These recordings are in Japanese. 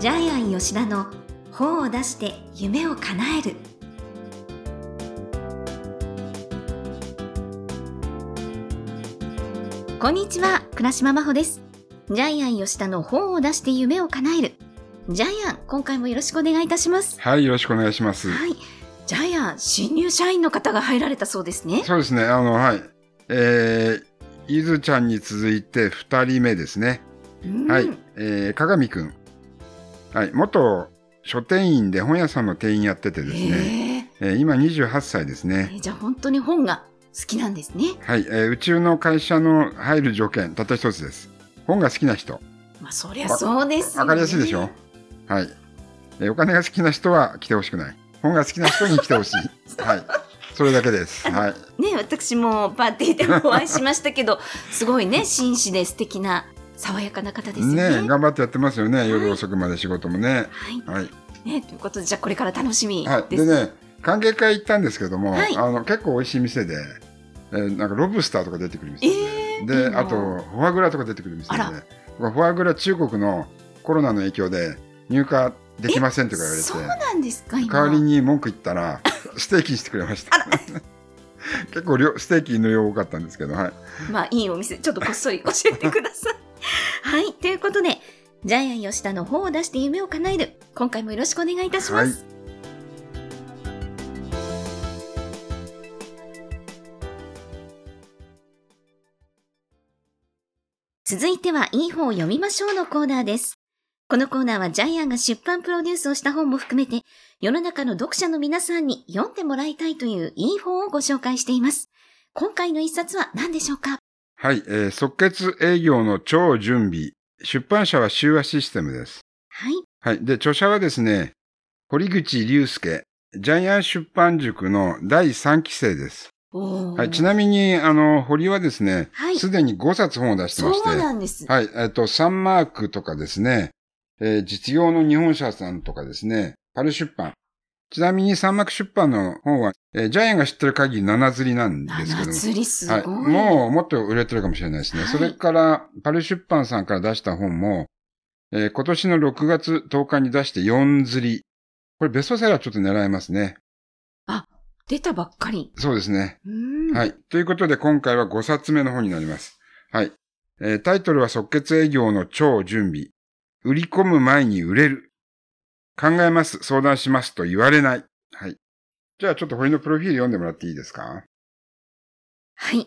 ジャイアン吉田の本を出して夢を叶えるこんにちは倉島真帆ですジャイアン吉田の本を出して夢を叶えるジャイアン今回もよろしくお願いいたしますはい、よろしくお願いします。はいジャイアン新入社員の方が入られたそうですねそうですね、あの、はい。えー、伊豆ちゃんに続いて二人目ですね。うんはい。えー、鏡くん。はい。元書店員で本屋さんの店員やっててですね。へええー今28歳ですね。えじゃあ本当に本が好きなんですねはい。えー宇宙の会社の入る条件、たった一つです。本が好きな人。まあそりゃそうですよ、ね、わかりやすいでしょ？はい。えーお金が好きな人は来てほしくない。本が好きな人に来てほしい。はい。それだけです。はい。ね私もパーティーでもお会いしましたけどすごいね紳士で素敵な爽やかな方ですよね。ね頑張ってやってますよね。夜遅くまで仕事もね。はい。はい。ねということでじゃあこれから楽しみはい。でね、歓迎会行ったんですけども、はい。あの結構美味しい店で、えーなんかロブスターとか出てくる店で、えーいいで、な。あとフォアグラとか出てくる店で、フォアグラ中国のコロナの影響で入荷できませんとか言われそうて、なんですか今。代わりに文句言ったら ステーキにしてくれました。結構量ステーキの量多かったんですけど、はい。まあいいお店。ちょっとこっそり教えてくださいはいということでジャイアン吉田の本を出して夢を叶える今回もよろしくお願いいたします、続いては、いい本を読みましょうのコーナーです。このコーナーはジャイアンが出版プロデュースをした本も含めて、世の中の読者の皆さんに読んでもらいたいといういい本をご紹介しています。今回の一冊は何でしょうか？はい、えー即決営業の超準備。出版社は修和システムです。はい。はい。で、著者はですね、堀口隆介、ジャイアン出版塾の第3期生です。はい。ちなみに、あの、堀はですねはい、すで、に5冊本を出してまして、そうなんです。はい。えっと、サンマークとかですね、えー実用の日本社さんとかですね、パル出版。ちなみにサンマーク出版の本は、えージャイアンが知ってる限り7釣りなんですけど七も。釣りすごい。はい。もう、もっと売れてるかもしれないですね。はいそれから、パル出版さんから出した本も、えー今年の6月10日に出して4釣り。これベストセラーちょっと狙えますね。出たばっかり。そうですね。はい。ということで、今回は5冊目の本になります。はい。えータイトルは即決営業の超準備。売り込む前に売れる。考えます、相談しますと言われない。はい。じゃあちょっと堀のプロフィール読んでもらっていいですか？はい。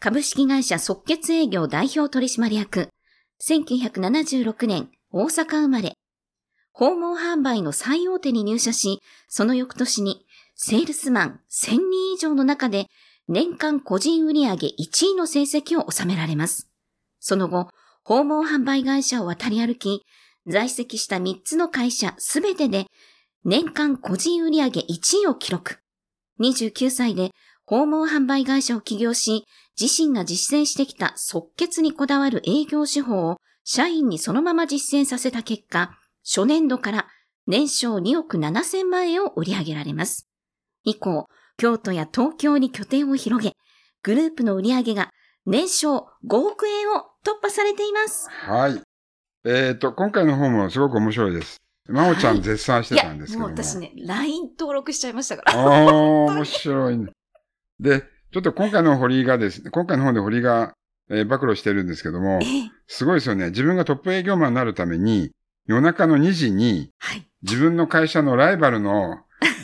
株式会社即決営業代表取締役。1976年、大阪生まれ。訪問販売の最大手に入社し、その翌年に、セールスマン1000人以上の中で、年間個人売上1位の成績を収められます。その後、訪問販売会社を渡り歩き、在籍した3つの会社すべてで、年間個人売上1位を記録。29歳で訪問販売会社を起業し、自身が実践してきた即決にこだわる営業手法を社員にそのまま実践させた結果、初年度から年商2億7千万円を売り上げられます。以降、京都や東京に拠点を広げ、グループの売り上げが年商5億円を突破されています。はい。えっ、と、今回の本もすごく面白いです。真央ちゃはいん絶賛してたんですけども。もう私ね、LINE 登録しちゃいましたから。ああ、面白いね。で、ちょっと今回の堀がですね、今回の本で堀が、えー暴露してるんですけどもえ、え、すごいですよね。自分がトップ営業マンになるために、夜中の2時にはい。自分の会社のライバルの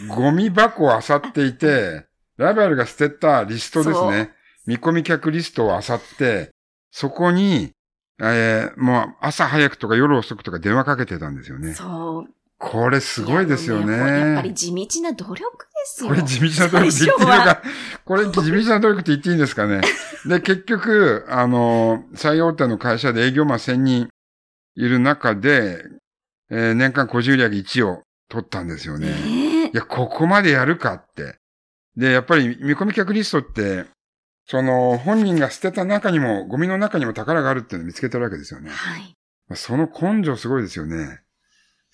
ゴミ箱を漁っていて、ライバルが捨てたリストですね。見込み客リストを漁って、そこに、えーもう朝早くとか夜遅くとか電話かけてたんですよね。そう。これすごいですよね。いやっぱり地道な努力ですよ。これ地道な努力って言っていいのか、これ地道な努力って言っていいんですかね。で、結局、あの、最大手の会社で営業マン1000人いる中で、えー年間個人売上1位を取ったんですよね。ねいや、ここまでやるかって。で、やっぱり見込み客リストって、その本人が捨てた中にも、ゴミの中にも宝があるっていうのを見つけてるわけですよね。はい。その根性すごいですよね。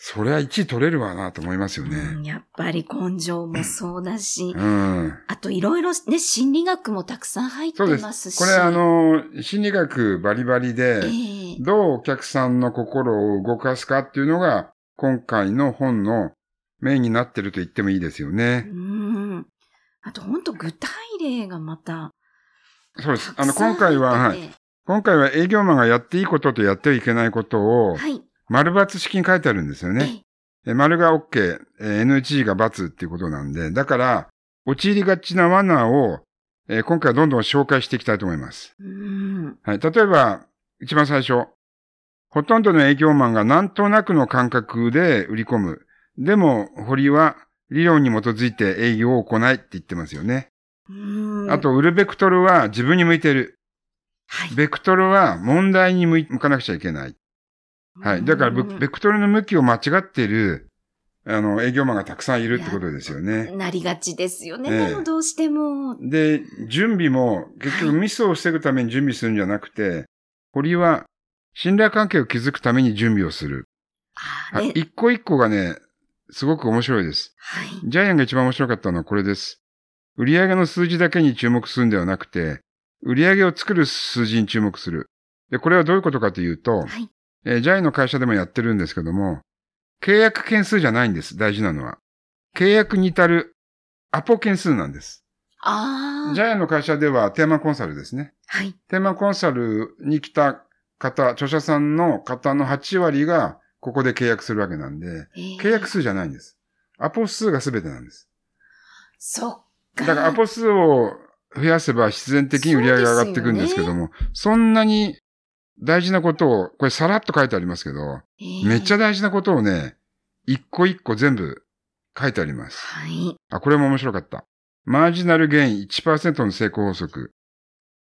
そりゃ1位取れるわなと思いますようんね。やっぱり根性もそうだし、うん。あといろいろね、心理学もたくさん入ってますし。す。これあ、の、心理学バリバリで、ええどうお客さんの心を動かすかっていうのが、今回の本のメインになってると言ってもいいですようね。ん。あと本当具体例がまた。そうです。あの、今回は、はい。今回は営業マンがやっていいこととやってはいけないことを、はい。丸抜式に書いてあるんですよね。ええ丸が OK、えー NG が×っていうことなんで、だから、陥りがちな罠を、えー今回はどんどん紹介していきたいと思います。うん。はい。例えば、一番最初。ほとんどの営業マンがなんとなくの感覚で売り込む。でも、堀は理論に基づいて営業を行いって言ってますよね。うん。あ、と、売るベクトルは自分に向いてる。はい。ベクトルは問題に向かなくちゃいけない。はい。だから、うんベベクトルの向きを間違っている、あの、営業マンがたくさんいるってことですよね。なりがちですよね。ええでもどうしても。で、準備も、結局はいミスを防ぐために準備するんじゃなくて、堀は信頼関係を築くために準備をする。はい。一個一個がね、すごく面白いです。はい。ジャイアンが一番面白かったのはこれです。売上の数字だけに注目するんではなくて、売上を作る数字に注目する。で、これはどういうことかというと、はい。えージャイの会社でもやってるんですけども、契約件数じゃないんです。大事なのは。契約に至るアポ件数なんです。ああ。ジャイの会社ではテーマコンサルですね。はい。テーマコンサルに来た方、著者さんの方の8割がここで契約するわけなんで、えー契約数じゃないんです。アポ数が全てなんです。そっか。だからアポ数を増やせば必然的に売り上げが上がっていくんですけども、そんなに大事なことを、これさらっと書いてありますけど、えーめっちゃ大事なことをね、一個一個全部書いてあります。はい。あ、これも面白かった。マージナルゲイン1%の成功法則。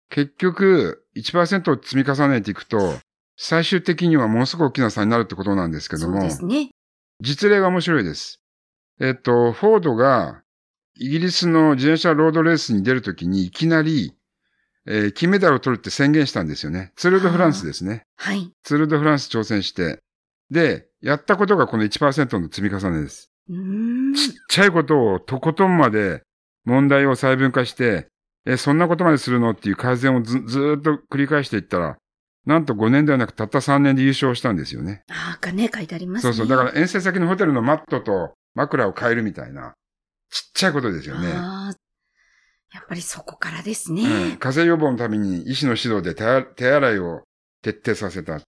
結局、1%を積み重ねていくと、最終的にはものすごく大きな差になるってことなんですけどもそうで、すね。実例が面白いです。えっと、フォードがイギリスの自転車ロードレースに出るときにいきなり、えー金メダルを取るって宣言したんですよね。ツールドフランスですね。はい。ツールドフランス挑戦して。で、やったことがこの1%の積み重ねです。ちっちゃいことをとことんまで問題を細分化して、え、そんなことまでするのっていう改善をずずーっと繰り返していったら、なんと5年ではなくたった3年で優勝したんですよね。ああ、がね、書いてありますね。そうそう。だから遠征先のホテルのマットと枕を変えるみたいな、ちっちゃいことですよね。やっぱりそこからですうん、ね。風邪予防のために医師の指導で手洗いを徹底させた。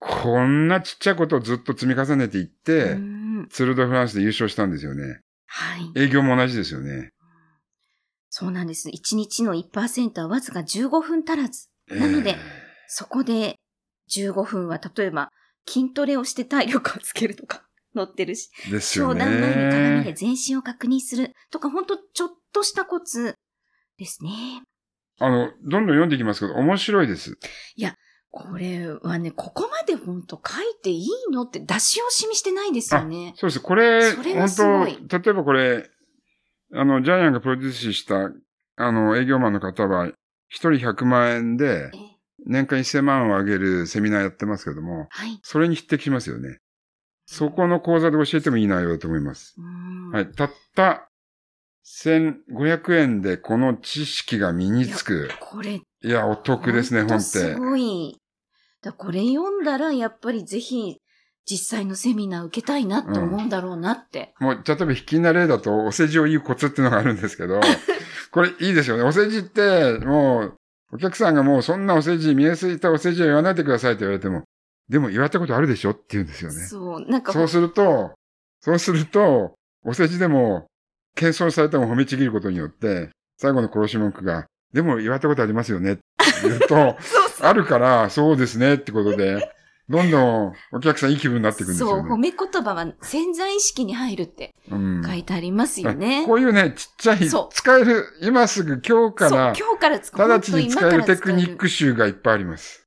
こんなちっちゃいことをずっと積み重ねていって、ツール・ド・フランスで優勝したんですよね。はい。営業も同じですよね。そうなんです。1日の1%はわずか15分足らず。なのでえーそこで15分は例えば筋トレをして体力をつけるとか載ってるし、ですよね。商談前に鏡で全身を確認するとか、ほんとちょっとしたコツですね。あの、どんどん読んでいきますけど、面白いです。これはね、ここまでほんと書いていいのって出し惜しみしてないですよね。そうです。これ、それ本当例えばこれ、あの、ジャイアンがプロデュースした、あの、営業マンの方は、一人100万円でえ、年間1000万を上げるセミナーやってますけども、はい。それに匹敵しますよね。そこの講座で教えてもいい内容だと思います。はい。たった1500円でこの知識が身につく。これ、いや、お得ですね、本ってす。ごい。だこれ読んだら、やっぱりぜひ、実際のセミナー受けたいなって思うんだろうなって。もう、例えば、引きな例だと、お世辞を言うコツっていうのがあるんですけど、これいいですよね。お世辞って、もう、お客さんがもう、そんなお世辞、見えすぎたお世辞は言わないでくださいって言われても、でも言われたことあるでしょ？って言うんですよね。そう、なんか、そうすると、そうすると、お世辞でも、謙遜されても褒めちぎることによって、最後の殺し文句が、でも言われたことありますよねって言うと、そうそうあるから、そうですねってことで、どんどんお客さんいい気分になっていくんですそう、よね。褒め言葉は潜在意識に入るってうん書いてありますよね。こういうね、ちっちゃい、そう使える、今すぐ今日かそう、ら、今日から使直ちに使えるテクニッ。ク集がいっぱいあります。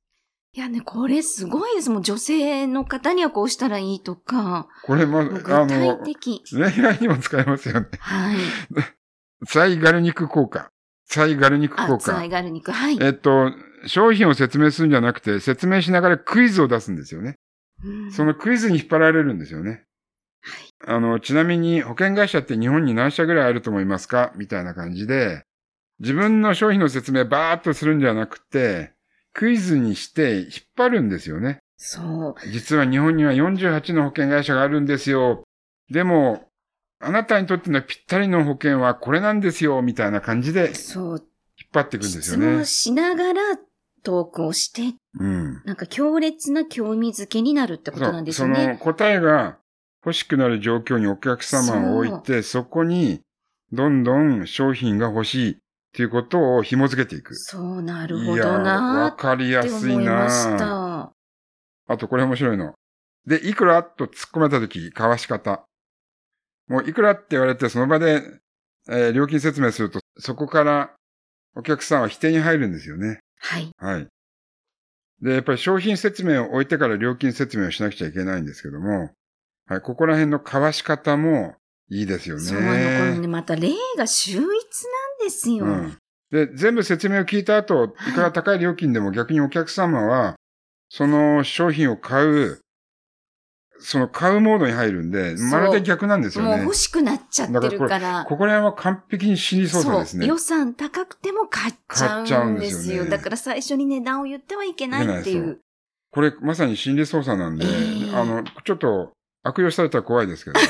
いやね、これすごいです。もう女性の方にはこうしたらいいとか、これも、あ体の、的。恋愛にも使えますよね。はい。サイガルニク効果。サイガルニク効果イ。ガル肉。はい。えっと、商品を説明するんじゃなくて、説明しながらクイズを出すんですよね。うんそのクイズに引っ張られるんですよね。あの、ちなみに保険会社って日本に何社ぐらいあると思いますか？みたいな感じで、自分の商品の説明バーっとするんじゃなくて、クイズにして引っ張るんですよね。そう。実は日本には48の保険会社があるんですよ。でも、あなたにとってのぴったりの保険はこれなんですよ、みたいな感じで引っそう。張っていくんです質よね問。しながらトークをして、うん。なんか強烈な興味づけになるってことなんですよそのね。答えが欲しくなる状況にお客様を置いて、そこにどんどん商品が欲しいっていうことを紐付けていく。そう、なるほどなわかりやすいなた。あとこれ面白いの。で、いくらと突っ込まれたとき、交わし方。もういくらって言われて、その場で、えー料金説明すると、そこからお客さんは否定に入るんですよね。はい。はい。で、やっぱり商品説明を置いてから料金説明をしなくちゃいけないんですけども、はい、ここら辺の交わし方もいいですよね。そう、あの、このね、また例が秀逸なんですよ。うん。で、全部説明を聞いた後、いくら高い料金でも逆にお客様は、その商品を買う、その買うモードに入るんで、まるで逆なんですよねもう欲。しくなっちゃってるから。ここら辺は完璧に心理操作ですね。予算高くても買っちゃううんんですよ。ですよねだから最初に値段を言ってはいけないってい。うこれまさに心理操作なんで、ええあの、ちょっと悪用されたら怖いですけど。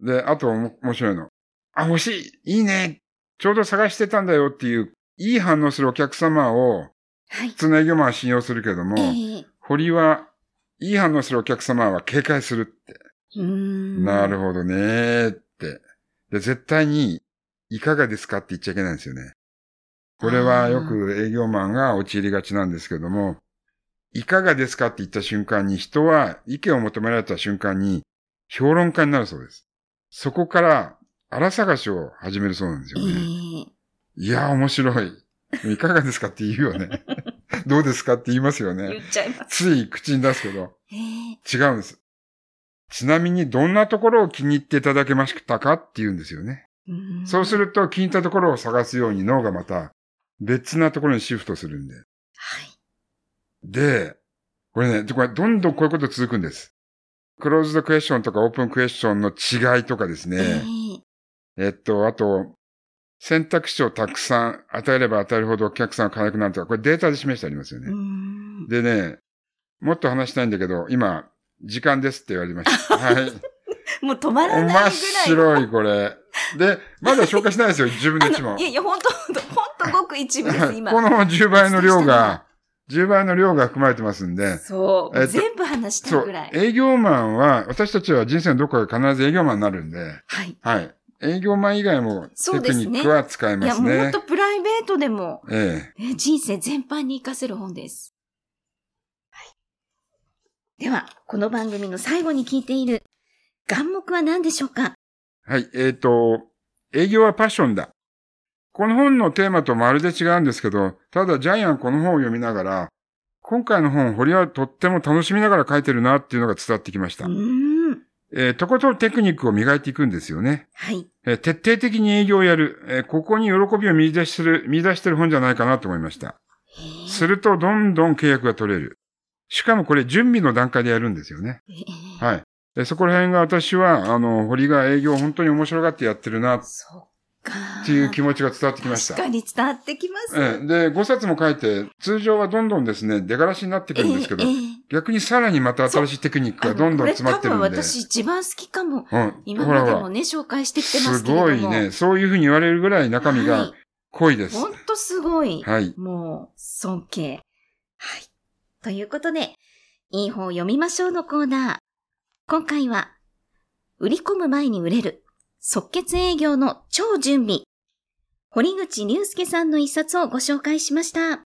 で、あとお面白いの。あ、欲しいいいねちょうど探してたんだよっていう、いい反応するお客様を、はい普。通の営業マンは信用するけども、ええ堀は、いい反応するお客様は警戒するって。なるほどねーって。で、絶対に、いかがですかって言っちゃいけないんですよね。これはよく営業マンが陥りがちなんですけども、いかがですかって言った瞬間に人は意見を求められた瞬間に評論家になるそうです。そこから荒探しを始めるそうなんですえよね。えいやー面白い。いかがですかって言うよね。どうですかって言いますよね。言っちゃいます。つい口に出すけど。ええ違うんです。ちなみにどんなところを気に入っていただけましたかって言うんですよね。うそうすると気に入ったところを探すように脳がまた別なところにシフトするんで。はい。で、これね、これどんどんこういうこと続くんです。クローズドクエスチョンとかオープンクエスチョンの違いとかですえね。えっと、あと、選択肢をたくさん与えれば与えるほどお客さんが買わなくなるとか、これデータで示してありますよね。んでね、もっと話したいんだけど、今、時間ですって言われました。はい。もう止まらないぐ面らい。白い、これ。で、まだ紹介してないですよ、自分のあ一問。の、いやいや、本当本当ごく一部です、今。この10倍の量が、10倍の量が含まれてますんで、そう。えっと全部話したぐらい。、営業マンは、私たちは人生のどこかで必ず営業マンになるんで、はい。はい。営業マン以外もそうですねテクニックは使えいや、ますねもう本当。プライベートでも、ええ。え人生全般に活かせる本です。はい。では、この番組の最後に聞いている願目は何でしょうか？はい。えっ、と、営業はパッションだ。この本のテーマとまるで違うんですけど、ただジャイアンこの本を読みながら、今回の本、堀はとっても楽しみながら書いてるなっていうのが伝わってきましたう。ーん。えーとことんテクニックを磨いていくんですよね。はい。えー徹底的に営業をやる。えーここに喜びを見出してる、見出してる本じゃないかなと思いました。すると、どんどん契約が取れる。しかもこれ、準備の段階でやるんですよね。ええはい。でそこら辺が私は、あの、堀が営業を本当に面白がってやってるなっそっか。ていう気持ちが伝わってきました。確かに伝わってきます。ええで、5冊も書いて、通常はどんどんですね、出がらしになってくるんですけど、逆にさらにまた新しいテクニックがどんどん詰まってるんで。これ多分私一番好きかも。うん。今までもね、紹介してきてますすけれども。ごいね。そういうふうに言われるぐらい中身が濃いです。ほんとすごい。はい。もう、尊敬。はい。ということで、いい本を読みましょうのコーナー。今回は、売り込む前に売れる、即決営業の超準備。堀口隆介さんの一冊をご紹介しました。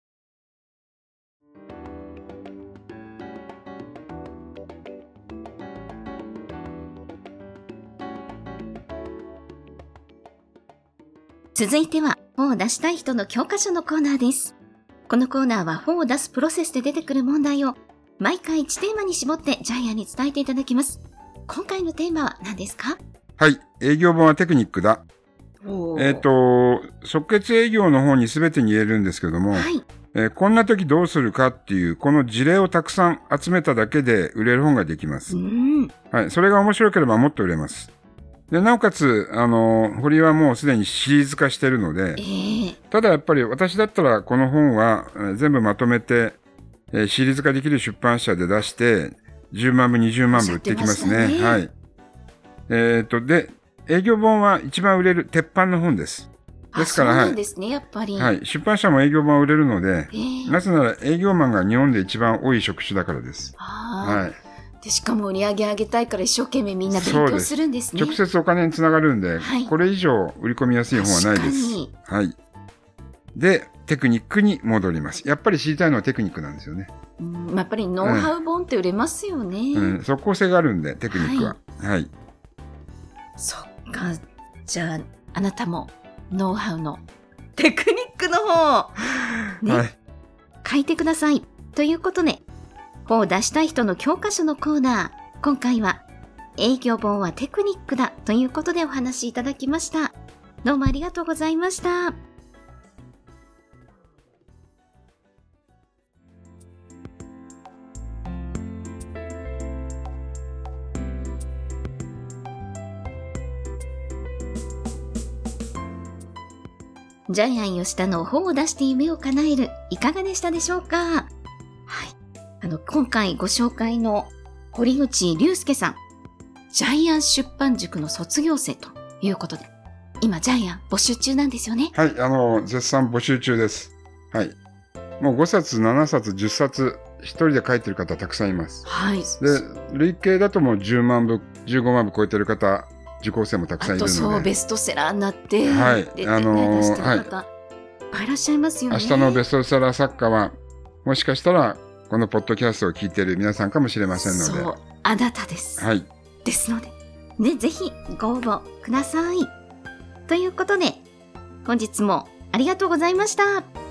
続いては、本を出したい人の教科書のコーナーです。このコーナーは本を出すプロセスで出てくる問題を毎回1テーマに絞ってジャイアンに伝えていただきます。今回のテーマは何ですか？はい。営業本はテクニックだ。えっ、と、即決営業の方に全てに言えるんですけども、はい。えーこんな時どうするかっていう、この事例をたくさん集めただけで売れる本ができますう。ん。はい。それが面白ければもっと売れます。で、なおかつ、あの、堀はもうすでにシリーズ化してるのでえ、えただやっぱり私だったらこの本はえー全部まとめて、えーシリーズ化できる出版社で出して、10万部、20万部売っていきますね。ねはい。えっ、と、で、営業本は一番売れる鉄板の本です。ですから。出版社も営業本は売れるので、ええなぜなら営業マンが日本で一番多い職種だからです。はい。でしかも売り上げ上げたいから一生懸命みんな勉強すするんですね。直接お金につながるんで、はいこれ以上売り込みやすい本はないです。はい。で、テクニックに戻ります。やっぱり知りたいのはテクニックなんですよね。うんやっぱりノウハウ本って売れますよね。うん、即効性があるんで、テクニックは。はい。そっか。じゃあ、あなたもノウハウのテクニックの方、ね はい。書いてください。ということで、本を出したい人の教科書のコーナー、今回は営業本はテクニックだということでお話しいただきました。どうもありがとうございました。ジャイアン吉田の本を出して夢を叶える、いかがでしたでしょうか？あの、今回ご紹介の堀口隆介さん、ジャイアン出版塾の卒業生ということで、今ジャイアン募集中なんですよね。はい、あの、絶賛募集中です。はい。もう5冊、7冊、10冊、一人で書いてる方たくさんいます。はい。で、累計だともう10万部、15万部超えてる方、受講生もたくさんいるあとそう、ので、ベストセラーになって、はいあのー出してる方、い、っぱいいらっしゃいますよね。明日のベストセラー作家は、もしかしたら、このポッドキャストを聞いている皆さんかもしれませんので、そう、あなたです。はい。ですので、ね、ぜひご応募ください。ということで、本日もありがとうございました。